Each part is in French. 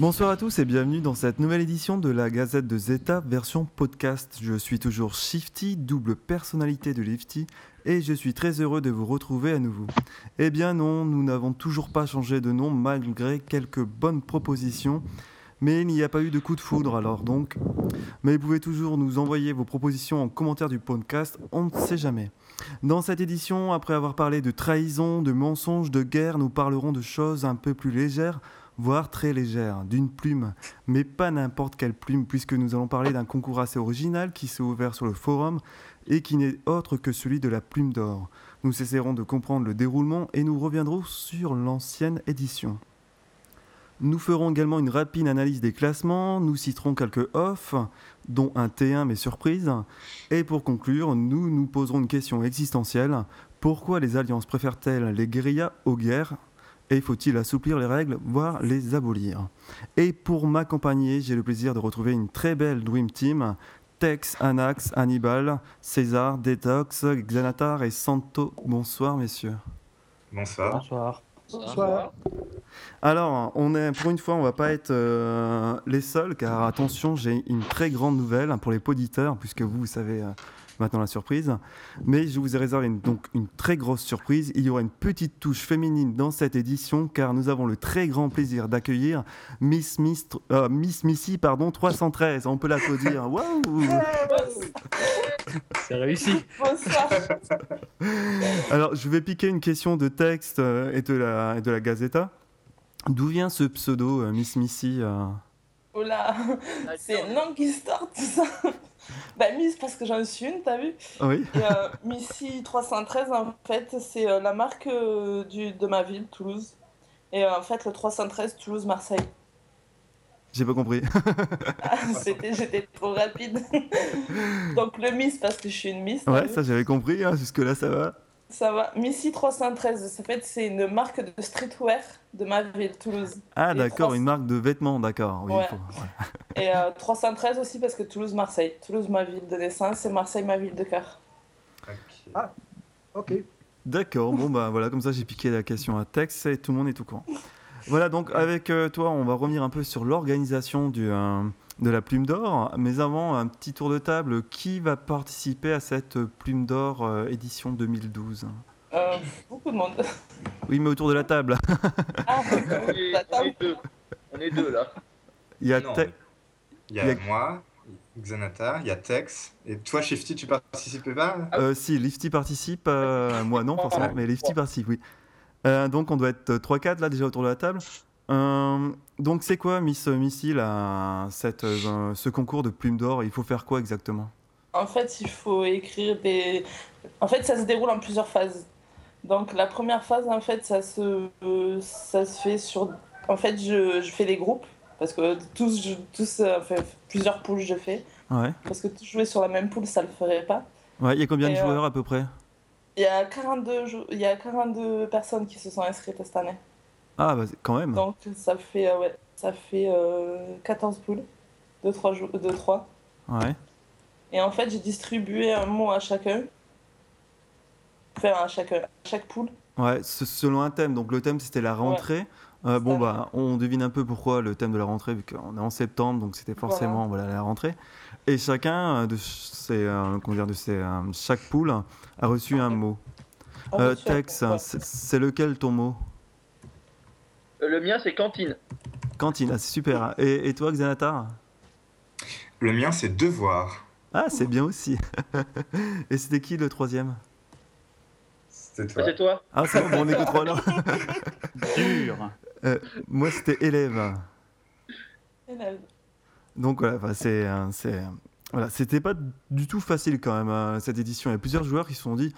Bonsoir à tous et bienvenue dans cette nouvelle édition de la Gazette de Zeta version podcast. Je suis toujours Shifty, double personnalité de Lifty, et je suis très heureux de vous retrouver à nouveau. Eh bien non, nous n'avons toujours pas changé de nom malgré quelques bonnes propositions, mais il n'y a pas eu de coup de foudre alors donc. Mais vous pouvez toujours nous envoyer vos propositions en commentaire du podcast, on ne sait jamais. Dans cette édition, après avoir parlé de trahison, de mensonges, de guerre, nous parlerons de choses un peu plus légères voire très légère, d'une plume, mais pas n'importe quelle plume, puisque nous allons parler d'un concours assez original qui s'est ouvert sur le forum et qui n'est autre que celui de la plume d'or. Nous cesserons de comprendre le déroulement et nous reviendrons sur l'ancienne édition. Nous ferons également une rapide analyse des classements, nous citerons quelques offs, dont un T1 mais surprise, et pour conclure, nous nous poserons une question existentielle. Pourquoi les alliances préfèrent-elles les guérillas aux guerres? Et faut-il assouplir les règles, voire les abolir? Et pour m'accompagner, j'ai le plaisir de retrouver une très belle Dream Team. Tex, Anax, Hannibal, César, Detox, Xanatar et Santo. Bonsoir messieurs. Bonsoir. Bonsoir. Bonsoir. Alors, on est, pour une fois, on va pas être euh, les seuls, car attention, j'ai une très grande nouvelle pour les poditeurs, puisque vous, vous savez, euh, maintenant la surprise. Mais je vous ai réservé une, donc une très grosse surprise. Il y aura une petite touche féminine dans cette édition car nous avons le très grand plaisir d'accueillir Miss, Miss, euh, Miss Missy pardon, 313. On peut l'applaudir. Waouh C'est réussi. Alors, je vais piquer une question de texte euh, et de la, et de la Gazeta. D'où vient ce pseudo, euh, Miss Missy euh? Oh là, c'est une longue histoire tout ça. Bah, Miss, parce que j'en suis une, t'as vu Oui. Et, euh, Missy 313, en fait, c'est euh, la marque euh, du, de ma ville, Toulouse. Et en fait, le 313, Toulouse-Marseille. J'ai pas compris. Ah, c'était- J'étais trop rapide. Donc le Miss, parce que je suis une Miss. Ouais, vu ça j'avais compris. hein, Jusque-là, ça va. Ça va. Missy 313, en fait, c'est une marque de streetwear de ma ville, Toulouse. Ah, d'accord, 300 une marque de vêtements, d'accord. Oui, Ouais. faut- ouais. Et euh, 313 aussi parce que Toulouse-Marseille. Toulouse, ma ville de naissance, et Marseille, ma ville de cœur. Ok. Ok. D'accord, bon bah voilà, comme ça j'ai piqué la question à Tex et tout le monde est au courant. Voilà, donc avec euh, toi, on va revenir un peu sur l'organisation du, euh, de la Plume d'Or. Mais avant, un petit tour de table. Qui va participer à cette Plume d'Or euh, édition 2012 Euh, beaucoup de monde. Oui, mais autour de la table. Ah, On est, la on table. est deux. On est deux là. Il y a Non, Te- Il y a Il y a- moi, Xanatar, il y a Tex, et toi, Shifty, tu participes pas? Euh, si, Lifty participe. euh, moi non, forcément, mais Lifty participe, oui. Euh, donc on doit être 3-4 là déjà autour de la table. Euh, donc c'est quoi, Miss Missy, là, cette, euh, ce concours de Plume d'Or? Il faut faire quoi exactement? En fait, il faut écrire des. En fait, ça se déroule en plusieurs phases. Donc, la première phase, en fait, ça se, euh, ça se fait sur. En fait, je, je fais des groupes. Parce que tous, je- tous euh, enfin, plusieurs poules, je fais. Ouais. Parce que jouer sur la même poule, ça le ferait pas. Ouais, il y a combien de Et, euh, joueurs à peu près? Il y a 42, jou- il y a 42 personnes qui se sont inscrites cette année. Ah, bah, quand même. Donc, ça fait, euh, ouais, ça fait euh, 14 poules de 3, de 3. Ouais. Et en fait, j'ai distribué un mot à chacun. Enfin, à chaque, à chaque poule. Ouais, selon un thème. Donc le thème c'était la rentrée. Euh, bon, bah, on devine un peu pourquoi le thème de la rentrée, vu qu'on est en septembre, donc c'était forcément voilà. la rentrée. Et chacun euh, de ces, euh, comment dire, de ces, euh, chaque poule a reçu un mot. Tex, c'est lequel ton mot? Le mien c'est cantine. Cantine, ah, c'est super. Et, et toi, Xanatar Le mien, c'est devoir. Ah, c'est bien aussi. et c'était qui le troisième? C'était toi. c'est toi. Ah, c'est bon, on est que trois Dur. Moi, c'était élève. Élève. Donc voilà, enfin, c'est, euh, c'est, euh, voilà, c'était pas du tout facile quand même euh, cette édition. Il y a plusieurs joueurs qui se sont dit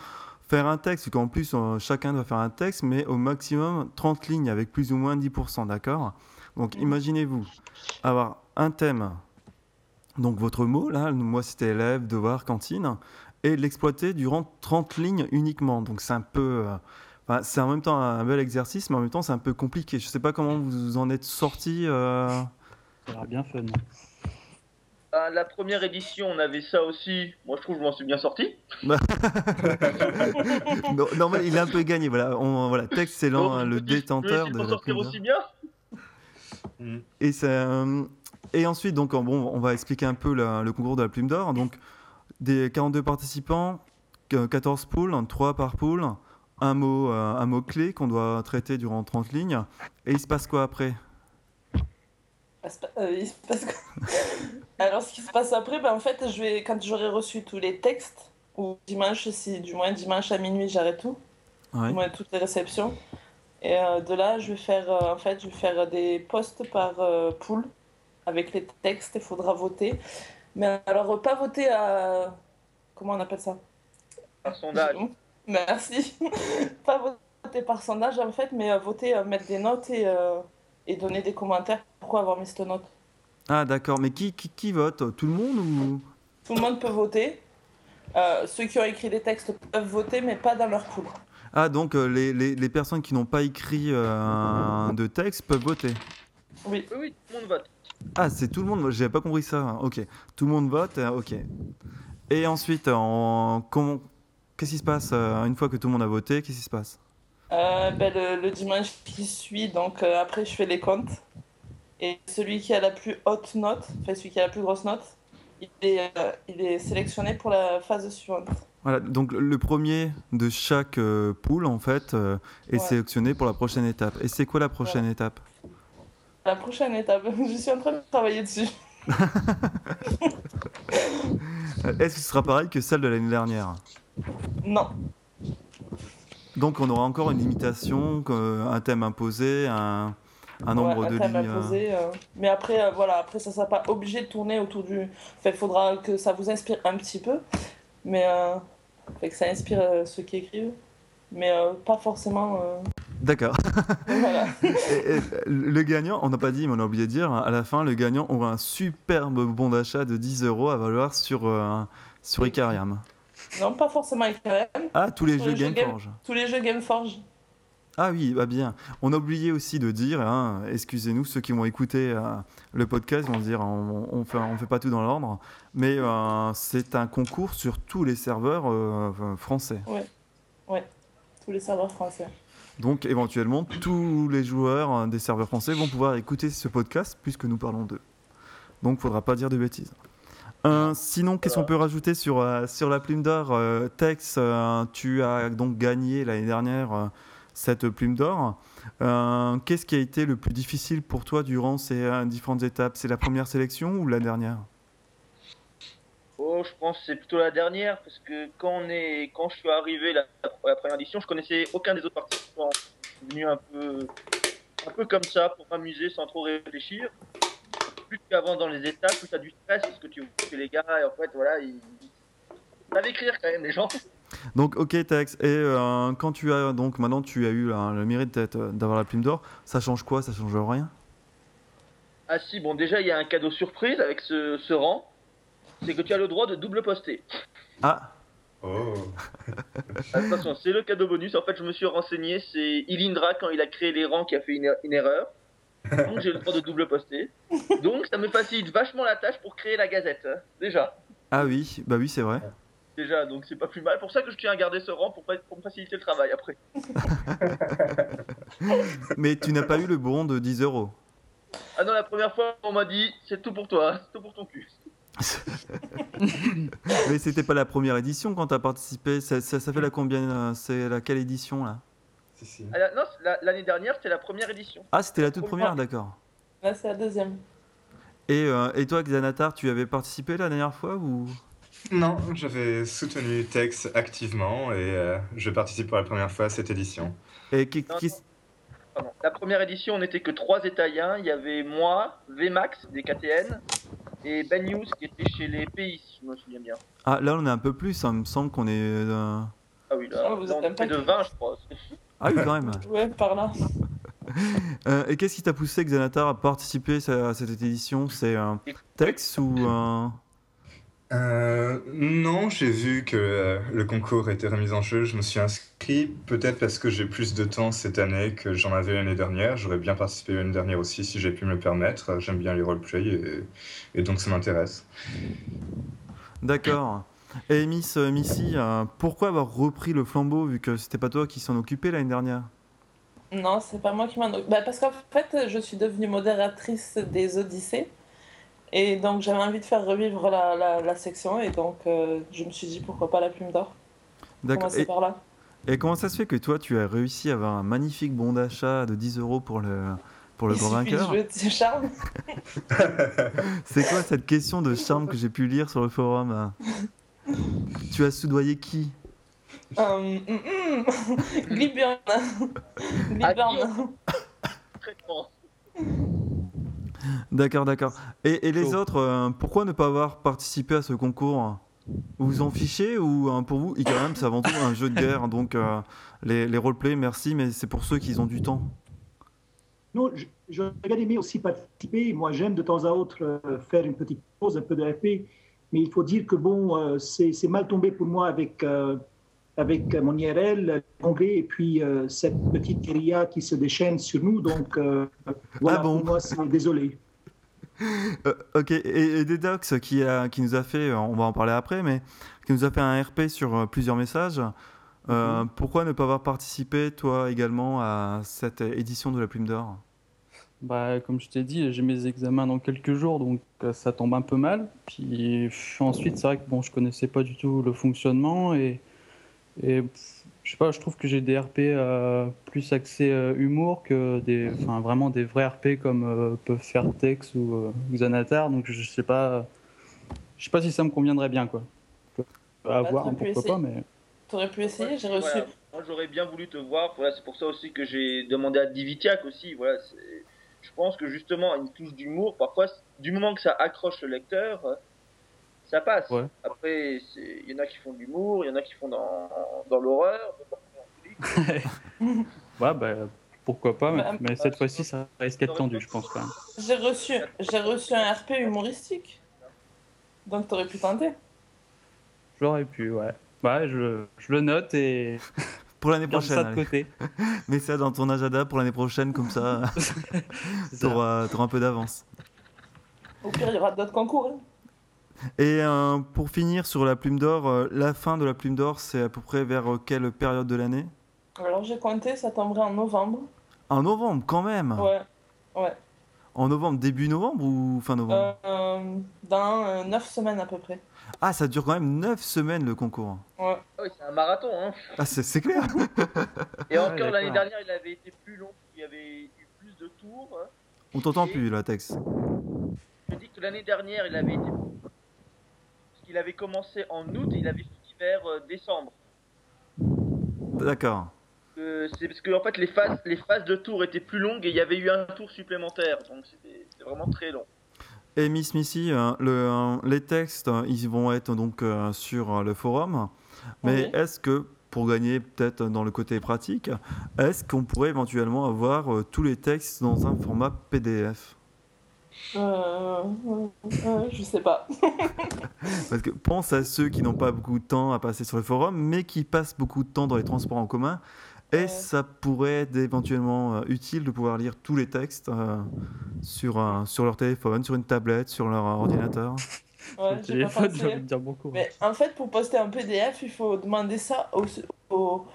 faire un texte, qu'en plus euh, chacun doit faire un texte, mais au maximum 30 lignes avec plus ou moins 10%, d'accord? Donc Mhm. imaginez-vous avoir un thème, donc votre mot, là, moi c'était élève, devoir, cantine, et l'exploiter durant 30 lignes uniquement. Donc c'est un peu. euh, enfin, c'est en même temps un bel exercice, mais en même temps c'est un peu compliqué. Je sais pas comment vous en êtes sorti. euh, Ça a l'air bien fun. Ah, la première édition on avait ça aussi. Moi je trouve que je m'en suis bien sorti. non, normal, il a un peu gagné. Voilà, on, voilà texte, c'est l'an- Donc, le détenteur de sortir plume aussi bien. Mm. Et, ça, euh, et ensuite, donc, bon, on va expliquer un peu la- le concours de la plume d'or. Donc, des 42 participants, que- 14 poules, 3 par poule, un mot, euh, un mot clé qu'on doit traiter durant 30 lignes. Et il se passe quoi après? Il se pa- euh, il se passe quoi? Alors, ce qui se passe après, ben, en fait, je vais, quand j'aurai reçu tous les textes, ou dimanche, si du moins dimanche à minuit, j'arrête tout, Ouais. du moins toutes les réceptions. Et euh, de là, je vais faire, euh, en fait, je vais faire des posts par euh, pool avec les textes. Il faudra voter. Mais alors, pas voter à. Comment on appelle ça? Un sondage. Merci. pas voter par sondage, en fait, mais euh, voter, euh, mettre des notes et, euh, et donner des commentaires. Pourquoi avoir mis cette note Ah, d'accord. Mais qui, qui, qui vote? Tout le monde ou? Tout le monde peut voter. Euh, ceux qui ont écrit des textes peuvent voter, mais pas dans leur pool. Ah, donc euh, les, les, les personnes qui n'ont pas écrit euh, de texte peuvent voter. Oui. Oui, oui, tout le monde vote. Ah, c'est tout le monde. J'avais pas compris ça. Ok. Tout le monde vote. Ok. Et ensuite, en... comment... qu'est-ce qui se passe euh, une fois que tout le monde a voté Qu'est-ce qui se passe Euh, ben, le, le dimanche qui suit, donc euh, après je fais les comptes. Et celui qui a la plus haute note, enfin celui qui a la plus grosse note, il est, il est sélectionné pour la phase suivante. Voilà. Donc le premier de chaque euh, poule en fait euh, est Ouais. sélectionné pour la prochaine étape. Et c'est quoi la prochaine étape? La prochaine étape, je suis en train de travailler dessus. Est-ce que ce sera pareil que celle de l'année dernière? Non, Donc on aura encore une limitation, un thème imposé, un, un nombre Ouais, un de thème lignes. euh, imposé, euh, Mais après, euh, voilà, après ça sera pas obligé de tourner autour du. Enfin, il faudra que ça vous inspire un petit peu, mais euh, fait que ça inspire ceux qui écrivent, mais pas forcément. D'accord. voilà. Et- et le gagnant, on n'a pas dit, mais on a oublié de dire, à la fin, le gagnant aura un superbe bon d'achat de 10 euros à valoir sur, sur Icarium. Non, pas forcément Ah, tous les jeux les jeux Gameforge. tous les jeux Gameforge. Ah oui, bah bien. On a oublié aussi de dire, hein, excusez-nous, ceux qui vont écouter euh, le podcast vont dire, on, on fait, on fait pas tout dans l'ordre, mais euh, c'est un concours sur tous les serveurs euh, français. Tous les serveurs français. Donc éventuellement, tous les joueurs des serveurs français vont pouvoir écouter ce podcast puisque nous parlons d'eux. Donc faudra pas dire de bêtises. Euh, sinon, qu'est-ce qu'on peut rajouter sur, euh, sur la plume d'or euh, Tex, euh, tu as donc gagné l'année dernière euh, cette plume d'or. Euh, qu'est-ce qui a été le plus difficile pour toi durant ces euh, différentes étapes? C'est la première sélection ou la dernière? Oh, je pense que c'est plutôt la dernière, parce que quand, on est... quand je suis arrivé la, la première édition, je connaissais aucun des autres participants. Je suis venu un peu, un peu comme ça, pour m'amuser sans trop réfléchir. Plus tu avances dans les étapes, plus tu as du stress, parce que tu que les gars, et en fait, voilà, ils ils savent écrire quand même, les gens. Donc, ok, Tex. Et euh, quand tu as donc maintenant tu as eu là, le mérite d'être- d'avoir la plume d'or, ça change quoi? Ça change rien? Ah si, bon, déjà, il y a un cadeau surprise avec ce, ce rang. C'est que tu as le droit de double poster. Ah, Oh. Attention, c'est le cadeau bonus. En fait, je me suis renseigné. C'est Ilindra, quand il a créé les rangs, qui a fait une, une erreur. Donc, j'ai le droit de double poster. Donc, ça me facilite vachement la tâche pour créer la gazette. hein. Déjà. ah oui, bah oui, c'est vrai. Déjà, donc c'est pas plus mal. Pour ça que je tiens à garder ce rang pour, pour me faciliter le travail après. Mais tu n'as pas eu le bon de 10 euros. Ah non, la première fois, on m'a dit c'est tout pour toi, c'est tout pour ton cul. Mais c'était pas la première édition quand tu as participé. Ça, ça, ça fait la combien euh, C'est la quelle édition là? Si. Ah, la- non, c'est la- l'année dernière, c'était la première édition. Ah, c'était la toute première, d'accord. Là, c'est la deuxième. Et, euh, et toi, Xanatar, tu avais participé la dernière fois ou? Non, j'avais soutenu Tex activement et euh, je participe pour la première fois à cette édition. Et qui- Non, qui- Pardon. La première édition, on n'était que trois Étaliens. Il y avait moi, VMAX des KTN et Ben News qui était chez les pays, si je me souviens bien. Ah, là, on est un peu plus. Ça me semble qu'on est. euh, Ah oui, là, Ah, vous là, êtes on était de paquet. 20, je crois. Ah oui, quand même. Ouais, par là. Euh, et qu'est-ce qui t'a poussé, Xanatar, à participer à cette édition? C'est un texte ou un. Euh, non, j'ai vu que euh, le concours était remis en jeu. Je me suis inscrit peut-être parce que j'ai plus de temps cette année que j'en avais l'année dernière. J'aurais bien participé l'année dernière aussi si j'ai pu me le permettre. J'aime bien les roleplay et, et donc ça m'intéresse. D'accord. Et Miss euh, Missy, euh, pourquoi avoir repris le flambeau vu que c'était pas toi qui s'en occupais l'année dernière? Non, c'est pas moi qui m'en occupe. Bah, parce qu'en fait, je suis devenue modératrice des Odyssées. Et donc, j'avais envie de faire revivre la, la, la section. Et donc, euh, je me suis dit pourquoi pas la plume d'or? D'accord. Et, par là. et comment ça se fait que toi, tu as réussi à avoir un magnifique bon d'achat de 10 euros pour le, pour le grand vainqueur? de charme. C'est quoi cette question de charme que j'ai pu lire sur le forum? Tu as soudoyé qui hum. Gliburn. Gliburn. Concrètement. D'accord, d'accord. Et, et les autres, euh, pourquoi ne pas avoir participé à ce concours Vous vous en fichez ou euh, pour vous, quand même, c'est avant tout un jeu de guerre, donc euh, les, les roleplays, merci, mais c'est pour ceux qui ont du temps. Non, je- j'aurais bien aimé aussi participer. Moi, j'aime de temps à autre euh, faire une petite pause, un peu de RP. Mais il faut dire que bon, euh, c'est mal tombé pour moi avec, euh, avec mon IRL, et puis euh, cette petite guérilla qui se déchaîne sur nous. Donc, voilà, Ah bon pour moi, c'est désolé. Euh, ok, et, et Dedox qui, a, qui nous a fait, on va en parler après, mais qui nous a fait un RP sur plusieurs messages. Euh, Pourquoi ne pas avoir participé, toi également, à cette édition de la Plume d'Or? Bah, comme je t'ai dit, j'ai mes examens dans quelques jours, donc euh, ça tombe un peu mal. Puis pff, ensuite, c'est vrai que bon, je connaissais pas du tout le fonctionnement et, et pff, je sais pas, je trouve que j'ai des RP euh, plus axés euh, humour que des, enfin vraiment des vrais RP comme euh, peuvent faire Tex ou euh, Xanatar. Donc je sais pas, je sais pas si ça me conviendrait bien quoi. À Bah, voir, hein, pourquoi pas, essayer. mais T'aurais pu essayer, j'ai Voilà. reçu. Moi, j'aurais bien voulu te voir. Voilà, c'est pour ça aussi que j'ai demandé à Divitiac aussi. Voilà, c'est- je pense que justement, une touche d'humour, parfois, du moment que ça accroche le lecteur, euh, ça passe. Ouais. Après, il y en a qui font de l'humour, il y en a qui font dans, dans l'horreur. ouais, bah pourquoi pas, mais, Bah, mais cette fois-ci ça risque d'être tendu, je pense quand même. J'ai reçu, j'ai reçu un RP humoristique. Donc, t'aurais pu tenter. J'aurais pu, ouais. Ouais, je, je le note et Pour l'année prochaine, ça de côté. mets ça dans ton agenda pour l'année prochaine, comme ça, t'auras t'auras un peu d'avance. Au pire, il y aura d'autres concours. hein. Et euh, pour finir sur la Plume d'Or, euh, la fin de la Plume d'Or, c'est à peu près vers euh, quelle période de l'année? Alors, j'ai compté, ça tomberait en novembre. En novembre, quand même? Ouais. Ouais. En novembre, début novembre ou fin novembre? Euh, dans 9 semaines à peu près. Ah, ça dure quand même 9 semaines le concours. Ouais. Ah oui, c'est un marathon. Hein. Ah, c'est c'est clair Et encore, l'année dernière, il avait été plus long. Il y avait eu plus de tours. hein. On t'entend plus, là, Tex. Je dis que l'année dernière, il avait été. Parce qu'il avait commencé en août et il avait fini vers euh, décembre. D'accord. Euh, c'est parce que en fait les phases, les phases de tour étaient plus longues et il y avait eu un tour supplémentaire, donc c'était c'était vraiment très long. Et Miss Missy, euh, le, euh, les textes, euh, ils vont être donc euh, sur euh, le forum. Mais Oui. est-ce que, pour gagner peut-être dans le côté pratique, est-ce qu'on pourrait éventuellement avoir euh, tous les textes dans un format PDF Euh, euh, euh, je sais pas. Parce que pense à ceux qui n'ont pas beaucoup de temps à passer sur le forum, mais qui passent beaucoup de temps dans les transports en commun. Et Ouais. ça pourrait être éventuellement euh, utile de pouvoir lire tous les textes euh, sur, sur leur téléphone, sur une tablette, sur leur ordinateur? Ouais, j'ai pas téléphone, j'ai pensé. envie de dire beaucoup. Mais en fait, pour poster un PDF, il faut demander ça au, au,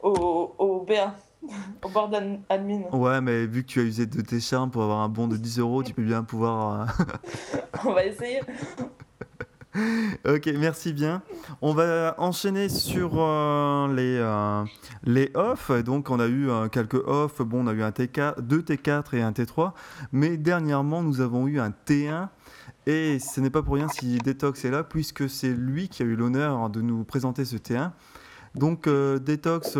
au, au BA, au board ad- admin. Ouais, mais vu que tu as usé de tes charmes pour avoir un bon de 10 euros, tu peux bien pouvoir. On va essayer. ok, merci bien. On va enchaîner sur euh, les, euh, les off. Donc, on a eu euh, quelques off. Bon, on a eu un TK, deux T4 et un T3. Mais dernièrement, nous avons eu un T1. Et ce n'est pas pour rien si Detox est là, puisque c'est lui qui a eu l'honneur de nous présenter ce T1. Donc, euh, Detox,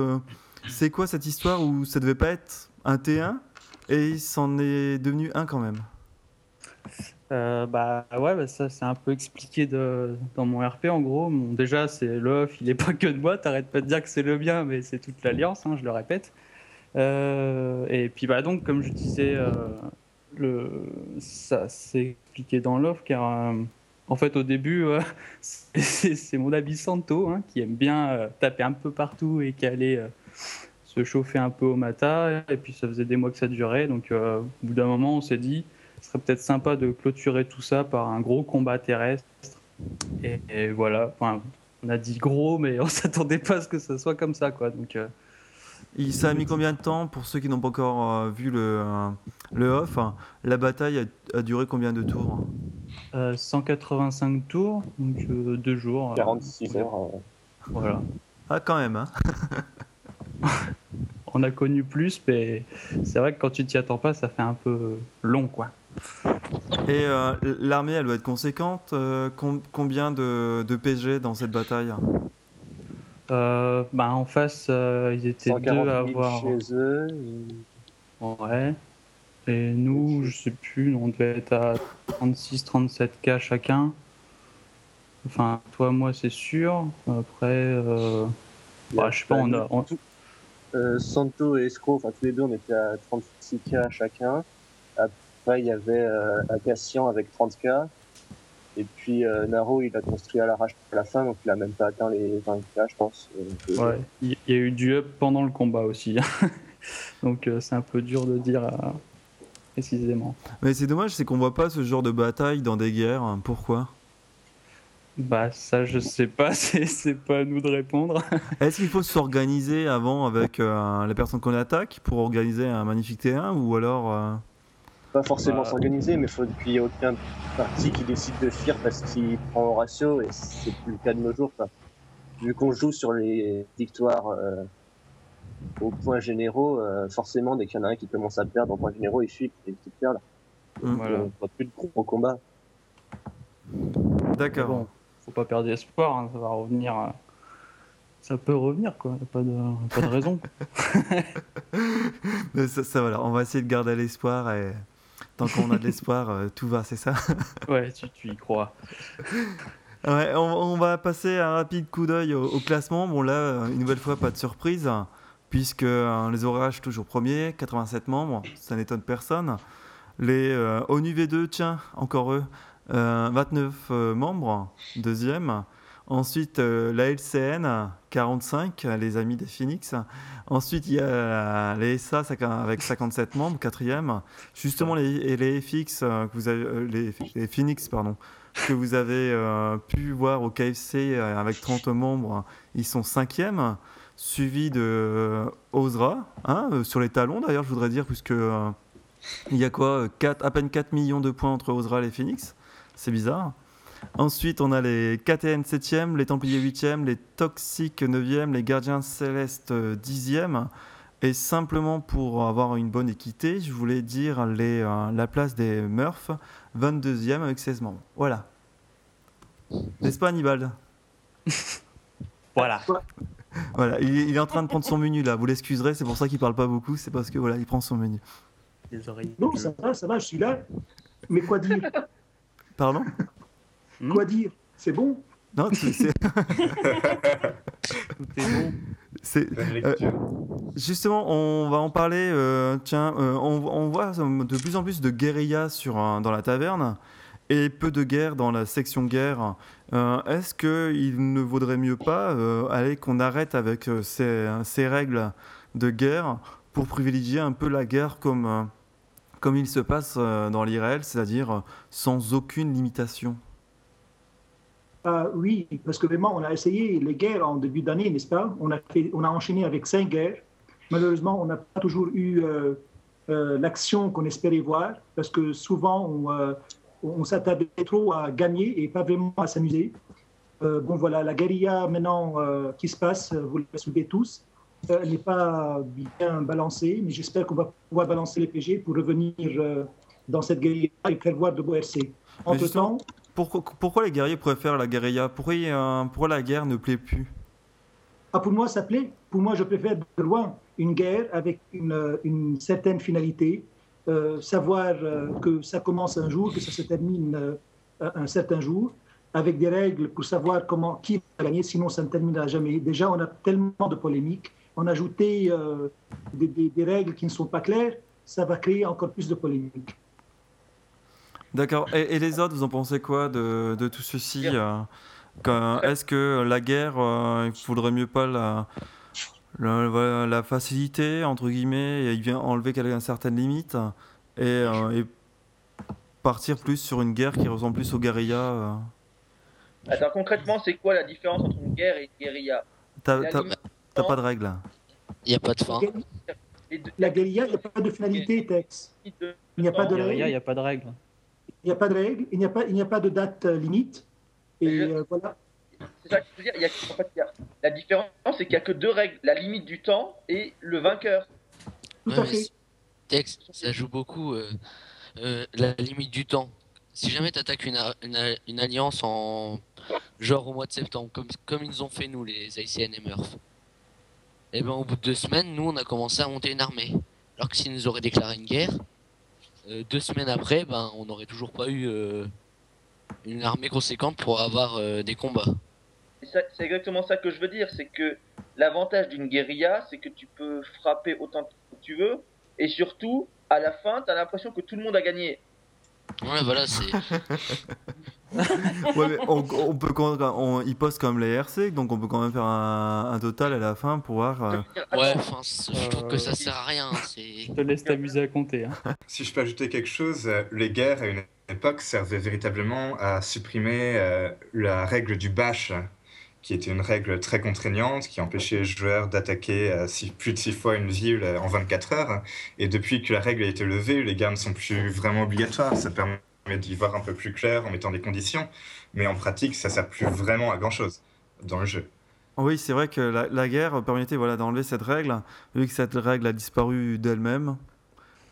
c'est quoi cette histoire où ça devait pas être un T1 et il s'en est devenu un quand même Euh, bah ouais, bah, ça c'est un peu expliqué dans mon RP en gros. Bon, déjà, c'est l'off, il est pas que de moi, t'arrêtes pas de dire que c'est le bien, mais c'est toute l'alliance, hein, je le répète. Euh, et puis bah donc, comme je disais, euh, le, ça c'est expliqué dans l'off car en fait au début, c'est mon ami Santo hein, qui aime bien taper un peu partout et qui allait se chauffer un peu au matin. Et puis ça faisait des mois que ça durait, donc au bout d'un moment on s'est dit ce serait peut-être sympa de clôturer tout ça par un gros combat terrestre. Et, et voilà, enfin, on a dit gros, mais on s'attendait pas à ce que ce soit comme ça, quoi. Donc, euh, Il, ça a mis combien de temps pour ceux qui n'ont pas encore euh, vu le, euh, le off hein, La bataille a, a duré combien de tours? Euh, 185 tours, donc euh, deux jours. euh, 46 heures. euh, Voilà. Ah, quand même, hein On a connu plus, mais c'est vrai que quand tu t'y attends pas, ça fait un peu long, quoi. Et euh, l'armée, elle doit être conséquente. euh, com- combien de, de PG dans cette bataille? Euh, bah, en face, euh, ils étaient 140 deux 000 à avoir. chez eux. et- Ouais. Et nous, je sais plus, on devait être à 36-37 k chacun. Enfin, toi, moi, c'est sûr. Après, euh... bah, je sais pas, on a. On- euh, Santo et Escro, enfin tous les deux, on était à 36K chacun. Après, il y avait euh, avec 30K. Et puis euh, Naro, il a construit à l'arrache à la fin, donc il a même pas atteint les 20K, je pense. Donc, euh, Ouais, il y a eu du up pendant le combat aussi. Donc, euh, c'est un peu dur de dire euh, précisément. Mais c'est dommage, c'est qu'on voit pas ce genre de bataille dans des guerres. Pourquoi? Bah, ça, je sais pas, c'est pas à nous de répondre. Est-ce qu'il faut s'organiser avant avec euh, les personnes qu'on attaque pour organiser un magnifique terrain ou alors euh, Pas forcément Bah. s'organiser, mais faut qu'il n'y ait aucun parti qui décide de fuir parce qu'il prend au ratio, et c'est plus le cas de nos jours. quoi. Vu qu'on joue sur les victoires euh, aux points généraux, euh, forcément, dès qu'il y en a un qui commence à perdre en points généraux, il fuit pour éviter de perdre. Mm. Voilà. On voit plus de gros combats. D'accord. Bon, faut pas perdre espoir, hein, ça va revenir. euh, Ça peut revenir, quoi. Y a pas de, pas de raison. Mais ça, ça, voilà, on va essayer de garder l'espoir et tant qu'on a de l'espoir, euh, tout va, c'est ça. Ouais, tu, tu y crois. Ouais, on, on va passer un rapide coup d'œil au, au classement. Bon là, une nouvelle fois, pas de surprise, puisque euh, les orages toujours premiers, 87 membres, ça n'étonne personne. Les euh, ONU V2, tiens, encore eux, euh, 29 euh, membres, deuxième. Ensuite, euh, la LCN, 45, les amis des Phoenix. Ensuite, il y a les SA avec 57 membres, quatrième. Justement, les, les FX, euh, que vous avez, euh, les, Phoenix, pardon, que vous avez pu voir au KFC avec 30 membres, ils sont cinquième, suivi de euh, Ozra, hein, sur les talons d'ailleurs, je voudrais dire, puisque il y a quoi 4, À peine 4 millions de points entre Ozra et les Phoenix, c'est bizarre. Ensuite, on a les KTN 7e, les Templiers 8e, les Toxiques 9e, les Gardiens Célestes 10e. Et simplement pour avoir une bonne équité, je voulais dire les, euh, la place des Murphs, 22e avec 16 membres. Voilà. N'est-ce pas, Hannibal Voilà. Voilà, il, est- il est en train de prendre son menu là. Vous l'excuserez, c'est pour ça qu'il parle pas beaucoup, c'est parce que voilà, il prend son menu. Les oreilles. Non, ça va, ça va, je suis là. Mais quoi dire? Pardon? Quoi dire? C'est bon? Non, c'est- c'est- Tout est bon. lecture. Justement, on va en parler. euh, tiens, euh, on, on voit de plus en plus de guérilla sur, un- dans la taverne et peu de guerre dans la section guerre. Euh, Est-ce qu'il ne vaudrait mieux pas euh, aller qu'on arrête avec euh, ces, ces règles de guerre pour privilégier un peu la guerre comme, euh, comme il se passe euh, dans l'IRL, c'est-à-dire euh, sans aucune limitation? Ah Oui, parce que vraiment, on a essayé les guerres en début d'année, n'est-ce pas? On a, fait, on a enchaîné avec cinq guerres. Malheureusement, on n'a pas toujours eu euh, euh, l'action qu'on espérait voir, parce que souvent, on, euh, on s'attardait trop à gagner et pas vraiment à s'amuser. Euh, bon, voilà, la guérilla maintenant euh, qui se passe, euh, vous le soulevez tous, euh, elle n'est pas bien balancée, mais j'espère qu'on va pouvoir balancer les PG pour revenir euh, dans cette guérilla et prévoir de beaux RC. Entre-temps, pourquoi, les guerriers préfèrent la guérilla? Pourquoi, la guerre ne plaît plus? Ah, pour moi, ça plaît. Pour moi, je préfère de loin une guerre avec une, certaine finalité. Euh, savoir euh, que ça commence un jour, que ça se termine euh, un certain jour, avec des règles pour savoir comment qui va gagner, sinon ça ne terminera jamais. Déjà, on a tellement de polémiques. On a des règles qui ne sont pas claires, ça va créer encore plus de polémiques. D'accord. Et, et les autres, vous en pensez quoi de, de tout ceci euh, Est-ce que la guerre, euh, il faudrait mieux pas la, la, la faciliter, entre guillemets, et il vient enlever quelques certaines limites et, euh, et partir plus sur une guerre qui ressemble plus aux guérillas euh? Attends, concrètement, c'est quoi la différence entre une guerre et une guérilla? T'as pas de règles? Il n'y a pas de fin. La guérilla, il n'y a pas de finalité, Tex. Il n'y a pas de Guérilla, il n'y règle, a pas de règle. Il n'y a pas de règle, il n'y a pas, il n'y a pas de date euh, limite. Et Je- euh, voilà. C'est ça que je veux dire. Il y a, en fait, il y a- la différence, c'est qu'il n'y a que deux règles la limite du temps et le vainqueur. Tout Ouais, à fait. Texte, ça joue beaucoup euh, euh, la limite du temps. Si jamais tu attaques une, alliance en genre au mois de septembre, comme, comme ils ont fait nous, les ICN et Murph, et ben au bout de deux semaines, nous on a commencé à monter une armée. Alors que s'ils nous auraient déclaré une guerre, euh, deux semaines après, ben on n'aurait toujours pas eu euh, une armée conséquente pour avoir euh, des combats. C'est exactement ça que je veux dire. C'est que l'avantage d'une guérilla, c'est que tu peux frapper autant que tu veux. Et surtout, à la fin, tu as l'impression que tout le monde a gagné. Ouais, voilà, c'est. Ouais, mais on, on peut quand on, ils postent quand même les RC, donc on peut quand même faire un, un total à la fin pour voir. euh, Ouais, enfin, je trouve que ça sert à rien. Je te laisse t'amuser à compter. hein. Si je peux ajouter quelque chose, euh, les guerres à une époque servaient véritablement à supprimer euh, la règle du bash, qui était une règle très contraignante qui empêchait les joueurs d'attaquer euh, plus de six fois une ville euh, en 24 heures. Et depuis que la règle a été levée, les guerres ne sont plus vraiment obligatoires. Ça permet d'y voir un peu plus clair en mettant des conditions. Mais en pratique, ça ne sert plus vraiment à grand-chose dans le jeu. Oui, c'est vrai que la, la guerre permettait voilà, d'enlever cette règle. Vu que cette règle a disparu d'elle-même,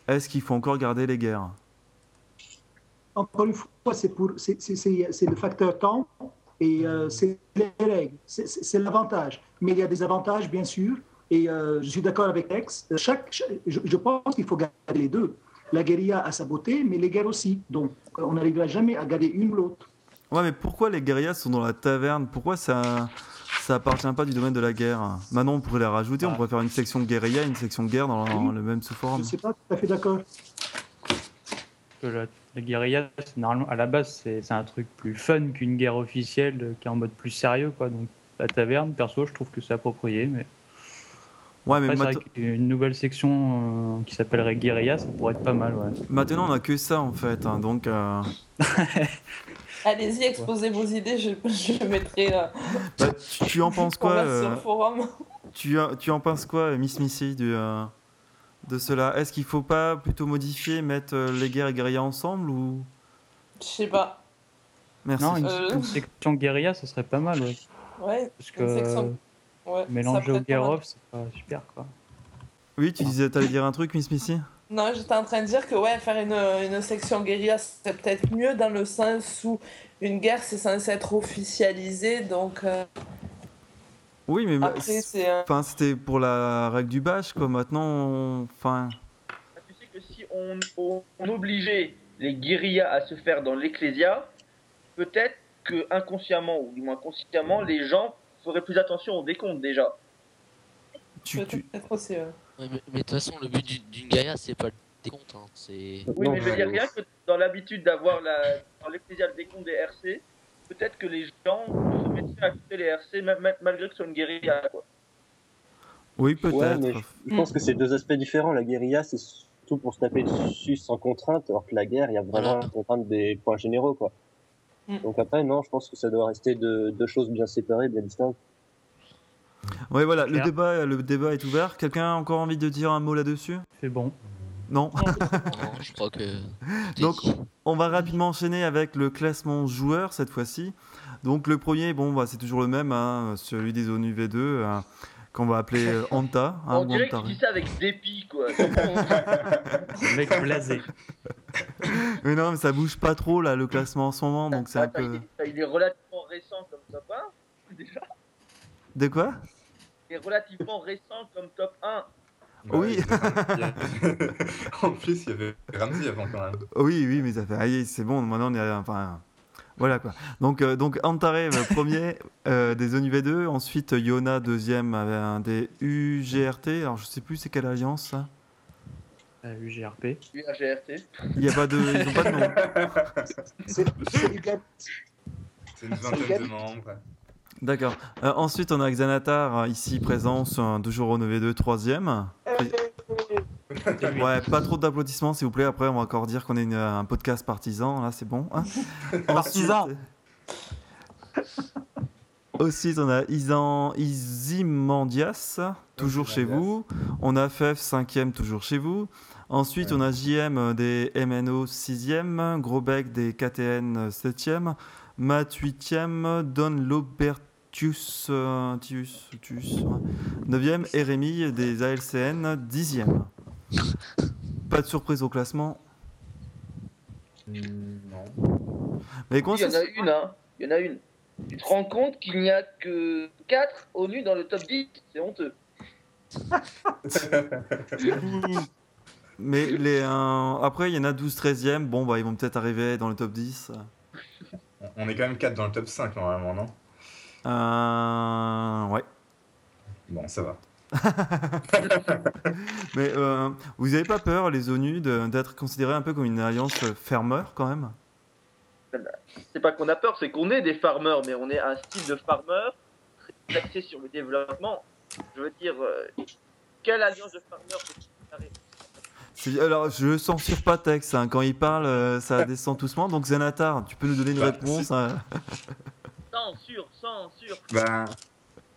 est-ce qu'il faut encore garder les guerres? Encore une fois, c'est pour, c'est, c'est, c'est, c'est le facteur temps et euh, c'est les règles, c'est, l'avantage. Mais il y a des avantages, bien sûr, et euh, je suis d'accord avec Tex. Chaque, chaque- je, je pense qu'il faut garder les deux. La guérilla a sa beauté, mais les guerres aussi. Donc, on n'arrivera jamais à garder une ou l'autre. Ouais, mais pourquoi les guérillas sont dans la taverne? Pourquoi ça ça appartient pas du domaine de la guerre? Maintenant, on pourrait les rajouter. On Ah. pourrait faire une section guérilla, une section guerre dans Oui. le même Je sous-forum. ne suis pas tout à fait d'accord. Que la, la guérilla, normalement, à la base, c'est un truc plus fun qu'une guerre officielle, euh, qui est en mode plus sérieux. Quoi. Donc, la taverne, perso, je trouve que c'est approprié. Mais Ouais, mais après, qu'une nouvelle section euh, qui s'appellerait guérilla, ça pourrait être pas mal. Ouais. maintenant, on a que ça en fait. hein, donc, euh, Allez-y, exposez vos idées, je, je mettrai euh, bah, tu, tu en penses quoi euh, forum. tu, tu en penses quoi, Miss Missy, du, euh, de cela Est-ce qu'il faut pas plutôt modifier, mettre euh, les guerres et guérillas ensemble ou? Je sais pas. Merci. Non, une, Euh. une section guérilla, ça serait pas mal. Ouais. Ouais, Parce Une que section- ouais, ça mélanger peut au guerre off, c'est pas super. Quoi. Oui, tu disais, t'allais dire un truc, Miss Missy? Non, j'étais en train de dire que ouais, faire une, une section guérilla, c'est peut-être mieux dans le sens où une guerre, c'est censé être officialisé. Donc euh, Oui, mais après, c'est- c'est. euh, enfin, c'était pour la règle du bash, quoi. Maintenant, on- enfin, Tu sais que si on, on- on obligeait les guérillas à se faire dans l'ecclésia, peut-être que inconsciemment, ou du moins consciemment, les gens feraient plus attention au décompte déjà. tu, tu- Peut-être aussi. ouais. Ouais, mais mais de toute façon, le but du- d'une guérilla, c'est pas le décompte. Hein. C'est. Oui, Non, mais je veux dire, rien que dans l'habitude d'avoir la, dans l'ecclésia le décompte des RC, peut-être que les gens à les RC même- malgré que ce soit une guérilla. Quoi. oui, peut-être. je, pense que c'est deux aspects différents. La guérilla, c'est surtout pour se taper dessus sans contrainte, alors que la guerre, il y a vraiment Voilà. la contrainte des points généraux, quoi. Mm. Donc après, non, je pense que ça doit rester deux, deux choses bien séparées, bien distinctes. Oui, voilà, le débat, le débat est ouvert. Quelqu'un a encore envie de dire un mot là-dessus? C'est bon. Non Non, je crois que. Donc, dit. On va rapidement enchaîner avec le classement joueur cette fois-ci. Donc le premier, bon, bah, c'est toujours le même, hein, celui des ONU V2, euh, qu'on va appeler euh, Anta. hein, on dirait Antare. dis ça avec dépit, quoi. Le mec blasé. Mais non, mais ça bouge pas trop là, le classement en ce moment, donc c'est un Attends, peu... il, est, il est relativement récent comme top 1, déjà. De quoi? Il est relativement récent comme top 1. Oui. y a- en plus, il y avait Ramsey avant quand même. Oui, oui, mais ça fait... Aïe, c'est bon, maintenant on est... Enfin... Voilà quoi. Donc, euh, donc Antare, euh, premier euh, des ONU V2. Ensuite, Yona, deuxième avec un des UGRT. Alors, je sais plus c'est quelle alliance ça? Euh, UGRP. UAGRT. Il y a pas de... Ils ont pas de nom. C'est une vingtaine de membres. D'accord. Euh, ensuite, on a Xanatar ici présent, sur un toujours au 9v2, troisième. Ouais, pas trop d'applaudissements s'il vous plaît. Après, on va encore dire qu'on est une- un podcast partisan. Là, c'est bon. hein. Partisan. Ensuite- on a Isan, Izimandias, toujours chez vous. On a FEF, 5e, toujours chez vous. Ensuite, on a JM euh, des MNO 6e, Grosbeck des KTN 7e, Matt 8e, Don Lobertius euh, Tius, Tius, ouais, 9e et Rémi des ALCN 10e. Pas de surprise au classement. Non. Mais comment Il y en a une, hein. Il y en a une. Tu te rends compte qu'il n'y a que 4 ONU dans le top 10 C'est honteux. Mais les, euh, après, il y en a 12 13e. Bon, bah, ils vont peut-être arriver dans le top 10. On est quand même 4 dans le top 5 normalement, non? Euh, ouais. Bon, ça va. Mais euh, vous n'avez pas peur, les ONU, d'être considérés un peu comme une alliance fermeur quand même? C'est pas qu'on a peur, c'est qu'on est des farmers, mais on est un style de farmer très axé sur le développement. Je veux dire, euh, quelle alliance de farmers Alors, je censure pas Tex. hein. Quand il parle, euh, ça descend doucement. Donc, Zenatar, tu peux nous donner une Bah, réponse hein? Censure, censure. Ben.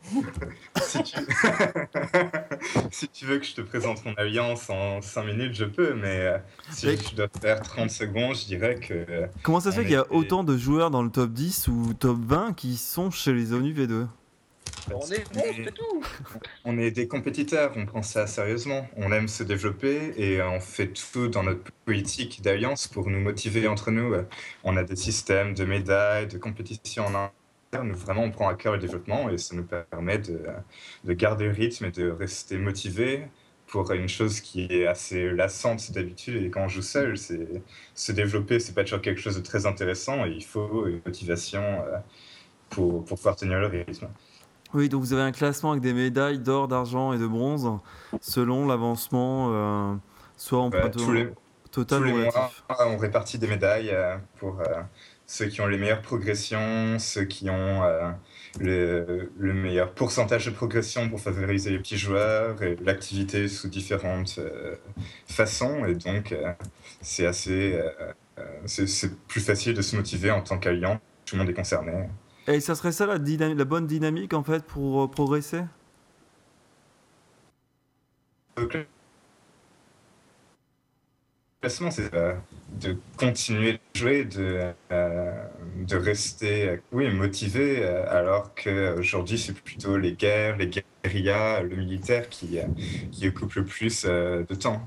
si, tu... si tu veux que je te présente mon alliance en 5 minutes, je peux, mais euh, si Mais- je dois faire 30 secondes, je dirais que. euh, Comment ça se fait qu'il y a autant de joueurs dans le top 10 ou top 20 qui sont chez les ONU V2 On est bon, c'est tout. On est des compétiteurs, on prend ça sérieusement. On aime se développer et on fait tout dans notre politique d'alliance pour nous motiver entre nous. On a des systèmes de médailles, de compétitions en. Vraiment, on prend à cœur le développement et ça nous permet de, de garder le rythme et de rester motivé pour une chose qui est assez lassante d'habitude. Et quand on joue seul, c'est se développer, c'est pas toujours quelque chose de très intéressant et il faut une motivation euh, pour, pour pouvoir tenir le rythme. Oui, donc vous avez un classement avec des médailles d'or, d'argent et de bronze selon l'avancement, euh, soit en Bah, les- total Tous les mois, on répartit des médailles euh, pour ceux qui ont les meilleures progressions, ceux qui ont euh, le, le meilleur pourcentage de progression pour favoriser les petits joueurs et l'activité sous différentes euh, façons. Et donc, euh, c'est assez, c'est c'est plus facile de se motiver en tant qu'alliant. Tout le monde est concerné. Et ça serait ça la, dynam- la bonne dynamique en fait pour progresser? C'est de continuer de jouer, de, euh, de rester oui, motivé, euh, alors qu'aujourd'hui, c'est plutôt les guerres, les guérillas, le militaire qui, euh, qui occupe le plus de temps.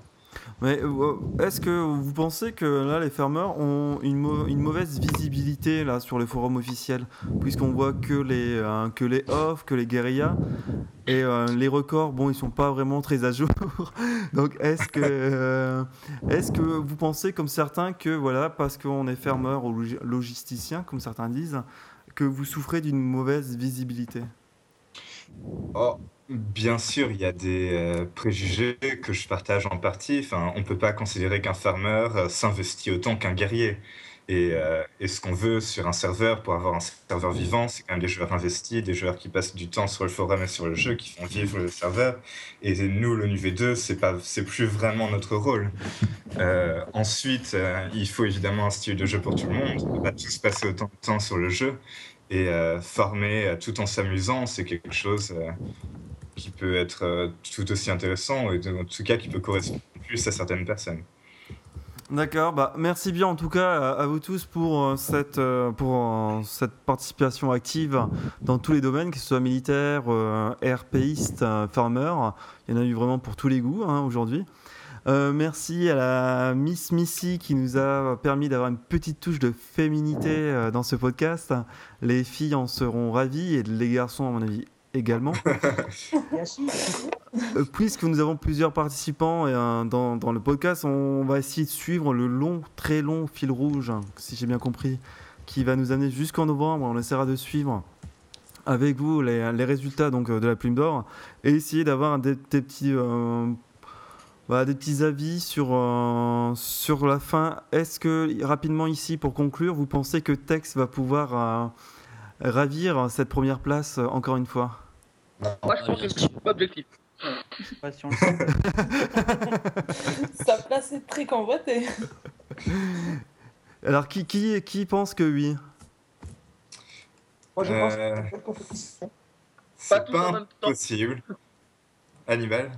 Mais euh, est-ce que vous pensez que là les farmers ont une, mau- une mauvaise visibilité là sur les forums officiels? Puisqu'on voit que les euh, que les off, que les guérillas et euh, les records bon ils sont pas vraiment très à jour. Donc est-ce que euh, est-ce que vous pensez comme certains que voilà parce qu'on est farmer ou logi- logisticien comme certains disent que vous souffrez d'une mauvaise visibilité? Oh, bien sûr, il y a des euh, préjugés que je partage en partie. Enfin, on ne peut pas considérer qu'un farmer euh, s'investit autant qu'un guerrier. Et, euh, et ce qu'on veut sur un serveur, pour avoir un serveur vivant, c'est quand même des joueurs investis, des joueurs qui passent du temps sur le forum et sur le jeu, qui font vivre le serveur. Et nous, l'ONU V2, c'est pas, c'est plus vraiment notre rôle. Ensuite, il faut évidemment un style de jeu pour tout le monde. On ne peut pas tous passer autant de temps sur le jeu. Et euh, former tout en s'amusant, c'est quelque chose qui peut être euh, tout aussi intéressant et en tout cas qui peut correspondre plus à certaines personnes. D'accord, bah merci bien en tout cas à, vous tous pour euh, cette euh, pour cette participation active dans tous les domaines, que ce soit militaire, RPiste, farmer. Il y en a eu vraiment pour tous les goûts hein, aujourd'hui. Merci à la Miss Missy qui nous a permis d'avoir une petite touche de féminité dans ce podcast. Les filles en seront ravies et les garçons à mon avis également. Euh, Puisque nous avons plusieurs participants euh, dans, dans le podcast, on va essayer de suivre le long, très long fil rouge, si j'ai bien compris, qui va nous amener jusqu'en novembre. On essaiera de suivre avec vous les, les résultats donc, euh, de la plume d'or et essayer d'avoir des, des petits, euh, bah, des petits avis sur, euh, sur la fin. Est-ce que, rapidement ici, pour conclure, vous pensez que Tex va pouvoir ravir cette première place euh, encore une fois Moi, je pense que c'est objectif. Pas si on le Sa place est très convoitée. Alors, qui, qui, qui pense que oui? Moi, je pense Euh, qu'il y a une belle compétition. C'est pas même temps. impossible. Hannibal?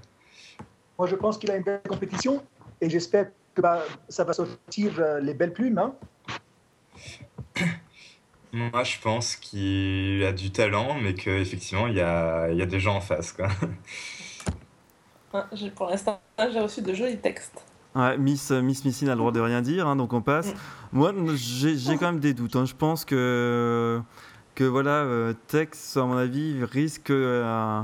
Moi, je pense qu'il a une belle compétition et j'espère que bah, ça va sortir euh, les belles plumes. Hein. Moi, je pense qu'il a du talent, mais qu'effectivement, il y a, il y a des gens en face. Quoi. Pour l'instant, j'ai reçu de jolis textes. Ouais, Miss, Miss Missine a le droit de rien dire, hein, donc on passe. Moi, j'ai j'ai quand même des doutes. hein. Je pense que, que voilà, euh, Tex, à mon avis, risque euh,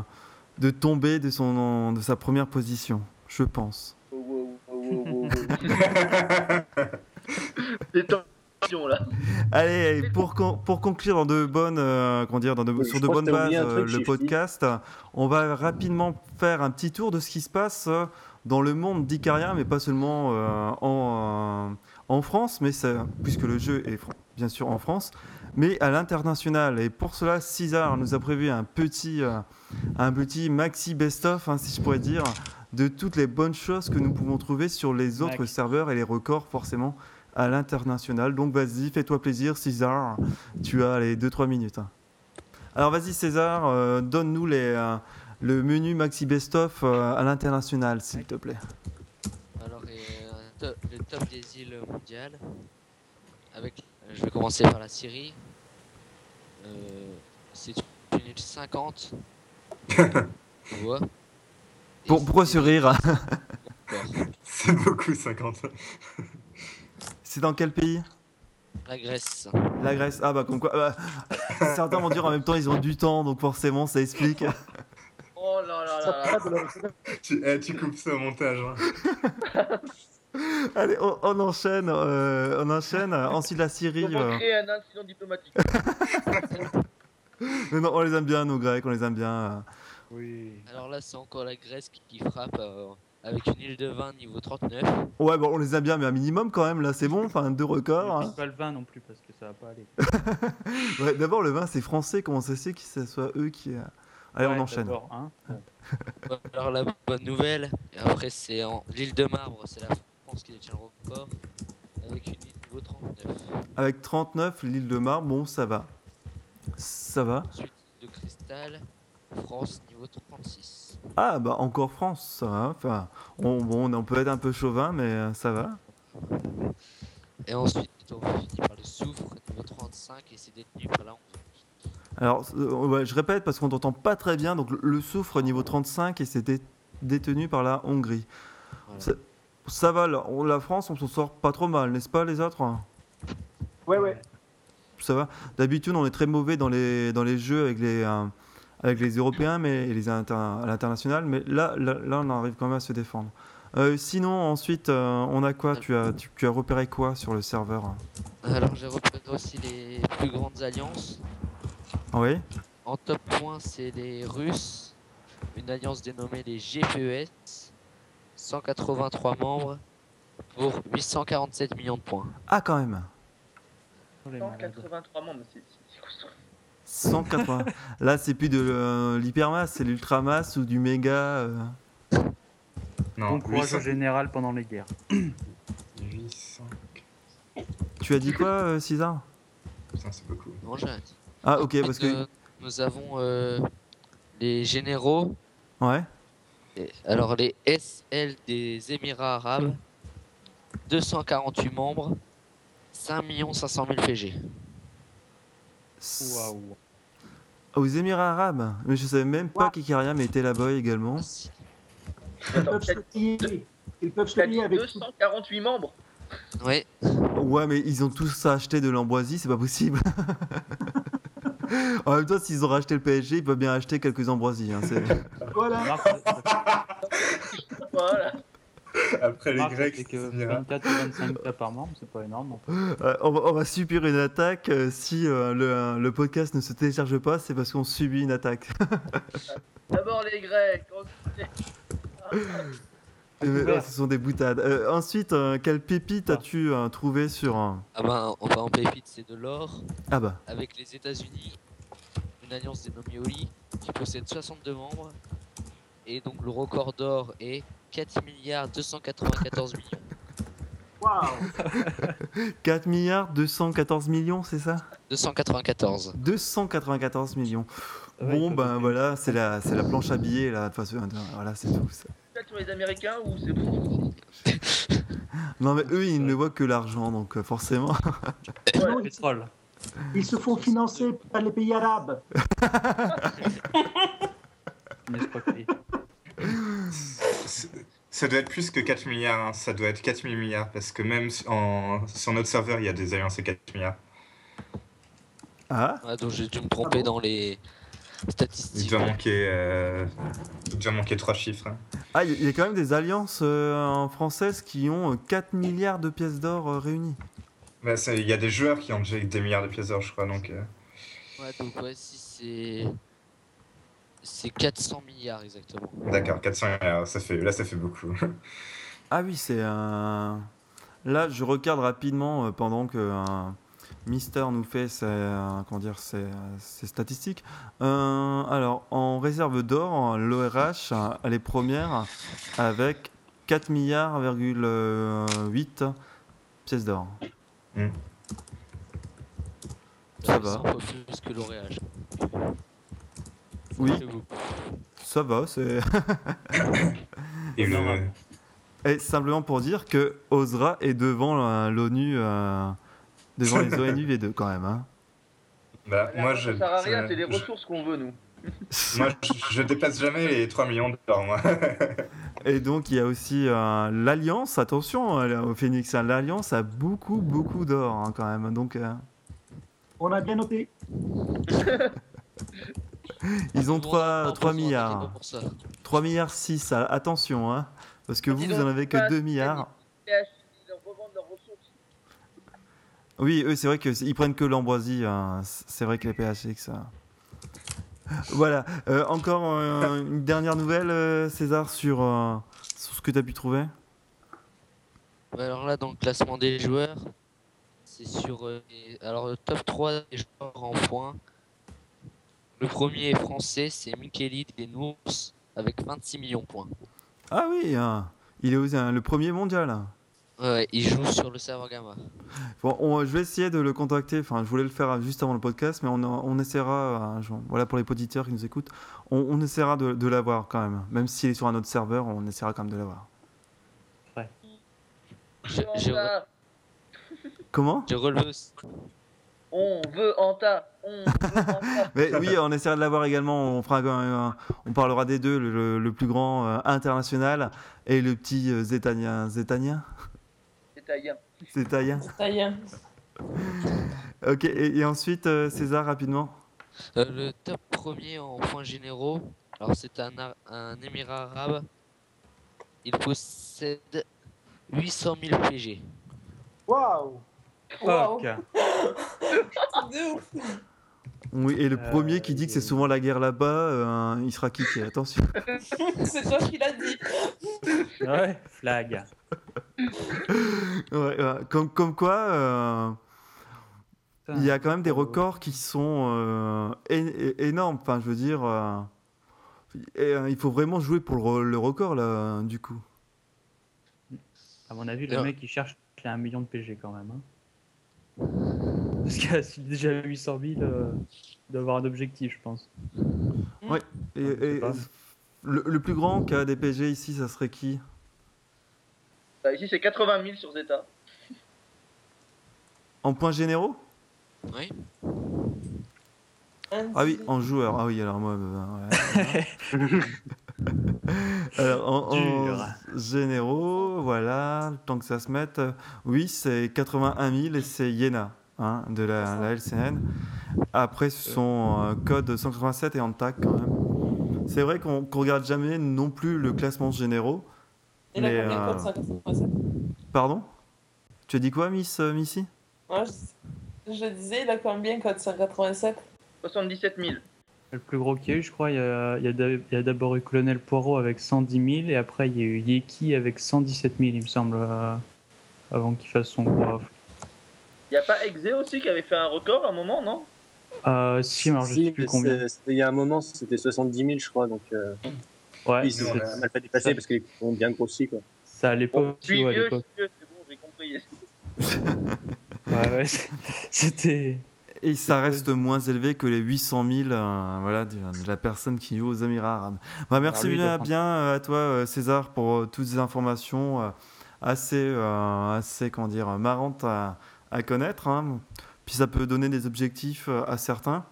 de tomber de, son, de sa première position. Je pense. Là. Allez, pour, con- pour conclure dans de bonnes, euh, comment dire, dans de- sur de bonnes bases euh, truc, le podcast, on va rapidement faire un petit tour de ce qui se passe euh, dans le monde d'Icaria, mais pas seulement euh, en, euh, en France, mais ça- puisque le jeu est bien sûr en France, mais à l'international. Et pour cela, César nous a prévu un petit, euh, un petit maxi best-of, hein, si je pourrais dire, de toutes les bonnes choses que nous pouvons trouver sur les autres Max. serveurs et les records forcément à l'international. Donc vas-y, fais-toi plaisir, César. Tu as les 2-3 minutes. Alors vas-y, César, euh, donne-nous les, euh, le menu maxi best-of euh, à l'international, s'il te plaît. Alors, euh, to- le top des îles mondiales. Avec, je vais commencer par la Syrie. Euh, c'est une île 50. tu vois Et Pour- pourquoi c'est- se rire. C'est beaucoup, 50. C'est dans quel pays? La Grèce. La Grèce. Ah bah comme quoi. bah, certains vont dire en même temps ils ont du temps, donc forcément ça explique. Oh là là là là. tu, eh, tu coupes ça au montage. hein. Allez, on, on enchaîne. euh, on enchaîne. Ensuite la Syrie. Comment euh, créer un incident diplomatique mais non, on les aime bien, nos Grecs, on les aime bien. euh. Oui. Alors là, c'est encore la Grèce qui, qui frappe euh, avec une île de vin niveau 39. Ouais, bon, on les aime bien, mais un minimum quand même, là c'est bon. Enfin, deux records. Ne hein. pas le vin non plus parce que ça va pas aller. Ouais, D'abord, le vin c'est français, comment ça se fait que ce soit eux qui. euh, Allez, on enchaîne. hein. Alors la bonne nouvelle, et après c'est en l'île de Marbre, c'est la France qui détient le record avec une île niveau 39. Avec 39, l'île de Mar, bon, ça va. Ça va. Ensuite de cristal, France niveau 36. Ah, bah encore France, ça va. Enfin, on, bon, on peut être un peu chauvin, mais euh, ça va. Et ensuite on finit par le soufre niveau 35 et c'est détenu par la Hongrie. Alors, euh, ouais, je répète parce qu'on t'entend pas très bien. Donc, le- soufre niveau 35 et c'est dé- détenu par la Hongrie. Voilà. Ça, ça va, la France, on s'en sort pas trop mal, n'est-ce pas, les autres? Ouais, ouais. Ça va. D'habitude, on est très mauvais dans les, dans les jeux avec les, euh, avec les Européens mais, et les inter- à l'international, mais là, là, là, on arrive quand même à se défendre. Euh, sinon, ensuite, euh, on a quoi? Tu as, tu, tu as repéré quoi sur le serveur? Alors j'ai repéré aussi les plus grandes alliances. Oui? En top point c'est les Russes, une alliance dénommée les GPES, 183 membres pour 847 millions de points. Ah, quand même Oh, les malades. 183 membres. 180. Là, c'est plus de euh, l'hypermasse, c'est l'ultramasse ou du méga. euh. Non, Bon courage 800. au général pendant les guerres. 800. Tu as dit quoi, euh, César? Putain, c'est beaucoup. Non, j'ai rien dit. Ah, ok, parce que. euh, nous avons euh, les généraux, Ouais. et- alors les SL des Émirats arabes, 248 membres, 5 500 000 PG. Waouh. Aux Émirats Arabes Mais je savais même pas Wow. qu'Ikaria était là-bas également. Ah, t'as lier dit avec 248 membres Ouais, Ouais, mais ils ont tous acheté de l'ambroisie, c'est pas possible. en même temps, s'ils ont racheté le PSG, ils peuvent bien acheter quelques ambroisies. hein, Voilà. Voilà. Après les remarque, Grecs, c'est que c'est 24 ou 25 cas par membre, c'est pas énorme. Euh, on, va, on va subir une attaque. euh, si euh, le, le podcast ne se télécharge pas, c'est parce qu'on subit une attaque. D'abord les Grecs, ensuite ce sont des boutades. Euh, ensuite, euh, quelle pépite Ah. as-tu euh, trouvé sur un. ah ben, on va en pépite, c'est de l'or. Ah bah. avec les États-Unis, une alliance dénommée OLI qui possède 62 membres. Et donc le record d'or est 4 milliards 294 millions. Waouh 4 milliards 214 millions, c'est ça? 294. 294 millions. Ouais, Bon, ben voilà, c'est la, c'est la planche à billets, là, de toute façon. Voilà, c'est tout. ça. Les Américains ou c'est bon Non, mais eux, ils ne voient que l'argent, donc euh, forcément. Pétrole. Ils se font financer par les pays arabes. Ça doit être plus que 4 milliards, hein. ça doit être 4 000 milliards, parce que même en- sur notre serveur, il y a des alliances à 4 milliards. Ah? Ouais, donc j'ai dû me tromper Ah bon dans les Il statistiques. doit manquer, euh, il doit manquer 3 chiffres. hein. Ah, il y y a quand même des alliances euh, en françaises qui ont euh, 4 milliards de pièces d'or euh, réunies. Bah, Il y a des joueurs qui ont déjà des milliards de pièces d'or, je crois, donc... euh, Ouais, donc ouais, si c'est. C'est 400 milliards exactement. D'accord, 400 milliards, ça fait, là ça fait beaucoup. Ah oui, c'est un. Là, je regarde rapidement euh, pendant que euh, Mister nous fait ses, euh, comment dire, ses, ses statistiques. Euh, alors, en réserve d'or, l'ORH, elle est première avec 4 milliards, 8 pièces d'or. Hmm. Ça va. 100 fois plus que L'Oréal. Oui. Ça va, c'est. Et le... Honorable. Et simplement pour dire que Osra est devant euh, l'ONU, euh, devant les ONU V2 quand même. Hein. Bah, moi, je, Ça sert à rien, c'est les je- ressources qu'on veut, nous. moi, je, je dépasse jamais les 3 millions de dollars, moi. Et donc il y a aussi euh, l'Alliance, attention euh, au Phoenix, hein, l'Alliance a beaucoup beaucoup d'or hein, quand même. Donc euh, On a bien noté. ils ont Tout le monde a 3, un 3 besoin milliards. d'argent pour ça. 3 milliards 6, ah, attention, hein, parce que vous, Dis vous donc, en avez que pas- 2 milliards. PH, ils revendent leurs ressources. Oui, eux, c'est vrai qu'ils prennent que l'ambroisie. hein. C'est vrai que les PHX. euh. Voilà. Euh, encore euh, une dernière nouvelle, euh, César, sur, euh, sur ce que tu as pu trouver? Ouais, alors là, dans le classement des joueurs, c'est sur. euh, alors, le top 3 des joueurs en points. Le premier est français, c'est Mikelid et Nours avec 26 millions de points. Ah oui, hein, il est aussi, hein, le premier mondial. hein. Ouais, il joue sur le serveur Gamma. Bon, on- je vais essayer de le contacter. Enfin, je voulais le faire juste avant le podcast, mais on, on essaiera. je- voilà pour les auditeurs qui nous écoutent, on, on essaiera de, de l'avoir quand même. Même s'il est sur un autre serveur, on essaiera quand même de l'avoir. Anta, Comment? J'ai relevé aussi. on veut Anta, on Anta. Mais oui, on essaiera de l'avoir également. On fera, quand même un- on parlera des deux, le, le plus grand euh, international et le petit euh, zétanien. Zétanien. Zétanien. Est. Ok. Et, et ensuite, euh, César rapidement. Euh, le top premier en points généraux, alors c'est un, émirat arabe. Il possède 800 000 PG. Waouh Wow. Fuck. De ouf. Oui. Et le Euh, premier qui dit que c'est souvent la guerre là-bas, euh, il sera kické. Attention. C'est toi qui l'as dit. Ouais, flag. Ouais, ouais. Comme, comme quoi, euh, il y a quand même des Oh. records qui sont euh, énormes. Enfin, je veux dire, euh, et, euh, il faut vraiment jouer pour le, re- le record là, du coup. À mon avis, le Non. mec il cherche il a un million de PG quand même. hein. Parce qu'il a déjà 800 000, euh, il doit avoir un objectif, je pense. Et, sais et- pas. le, le plus grand a des PG ici, ça serait qui? Bah, ici, c'est 80 000 sur Zeta. En points généraux? Oui. Ah oui, en joueur. Ah oui, alors moi. ouais. alors, en, généraux, voilà, le temps que ça se mette. Oui, c'est 81 000 et c'est Yena hein, de la, la LCN. Après, ce sont euh, code 187 et Antac quand même. C'est vrai qu'on qu'on regarde jamais non plus le classement généraux. Il a Mais, combien euh, code 187 Pardon? Tu as dit quoi, Miss euh, Missy? Moi, je, je disais, il a combien code 187 77 000. Le plus gros qu'il y a eu, je crois, il y a, d'abord eu Colonel Poirot avec 110 000 et après il y a eu Yeki avec 117 000, il me semble, euh, avant qu'il fasse son gros. Il n'y a pas Exe aussi qui avait fait un record à un moment, non? Euh, si, alors je Si, sais plus mais combien. il y a un moment, c'était 70 000, je crois. Donc, euh, Ouais, c'est pas mal pas dépassé parce qu'ils ont bien grossi. Quoi. ça l'époque. Je suis ouais, à l'époque. c'est bon, j'ai compris. Ouais, ouais, c'était. Et ça reste moins élevé que les 800 000 euh, voilà, de, de la personne qui joue aux Émirats arabes. Bah, merci lui, bien, euh, à toi, euh, César, pour euh, toutes ces informations euh, assez, euh, assez comment dire, marrantes à, à connaître. hein. Puis ça peut donner des objectifs euh, à certains.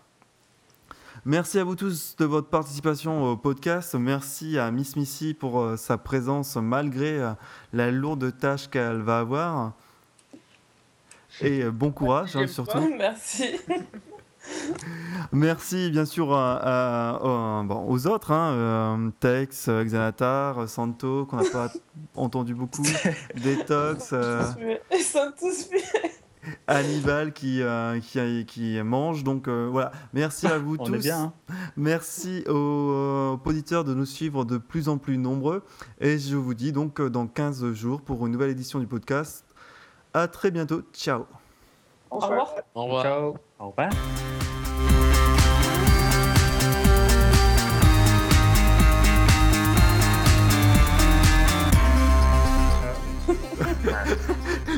Merci à vous tous de votre participation au podcast. Merci à Miss Missy pour euh, sa présence malgré euh, la lourde tâche qu'elle va avoir. Et bon courage, hein, surtout. Merci. Merci bien sûr à- à- à- bon, aux autres, hein, euh, Tex, euh, Xanatar, Santo, qu'on n'a pas entendu beaucoup, Detox, euh, Ils sont tous. Hannibal qui, euh, qui, qui mange. Donc euh, voilà, merci à vous On tous. bien. hein. Merci aux, euh, auditeurs de nous suivre de plus en plus nombreux. Et je vous dis donc dans 15 jours pour une nouvelle édition du podcast. À très bientôt. Ciao. Au revoir. Au revoir. Ciao. Au revoir.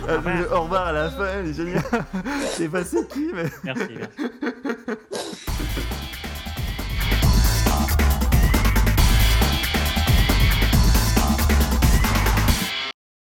Le au revoir à la fin, elle est géniale. C'est qui, mais. Merci, merci.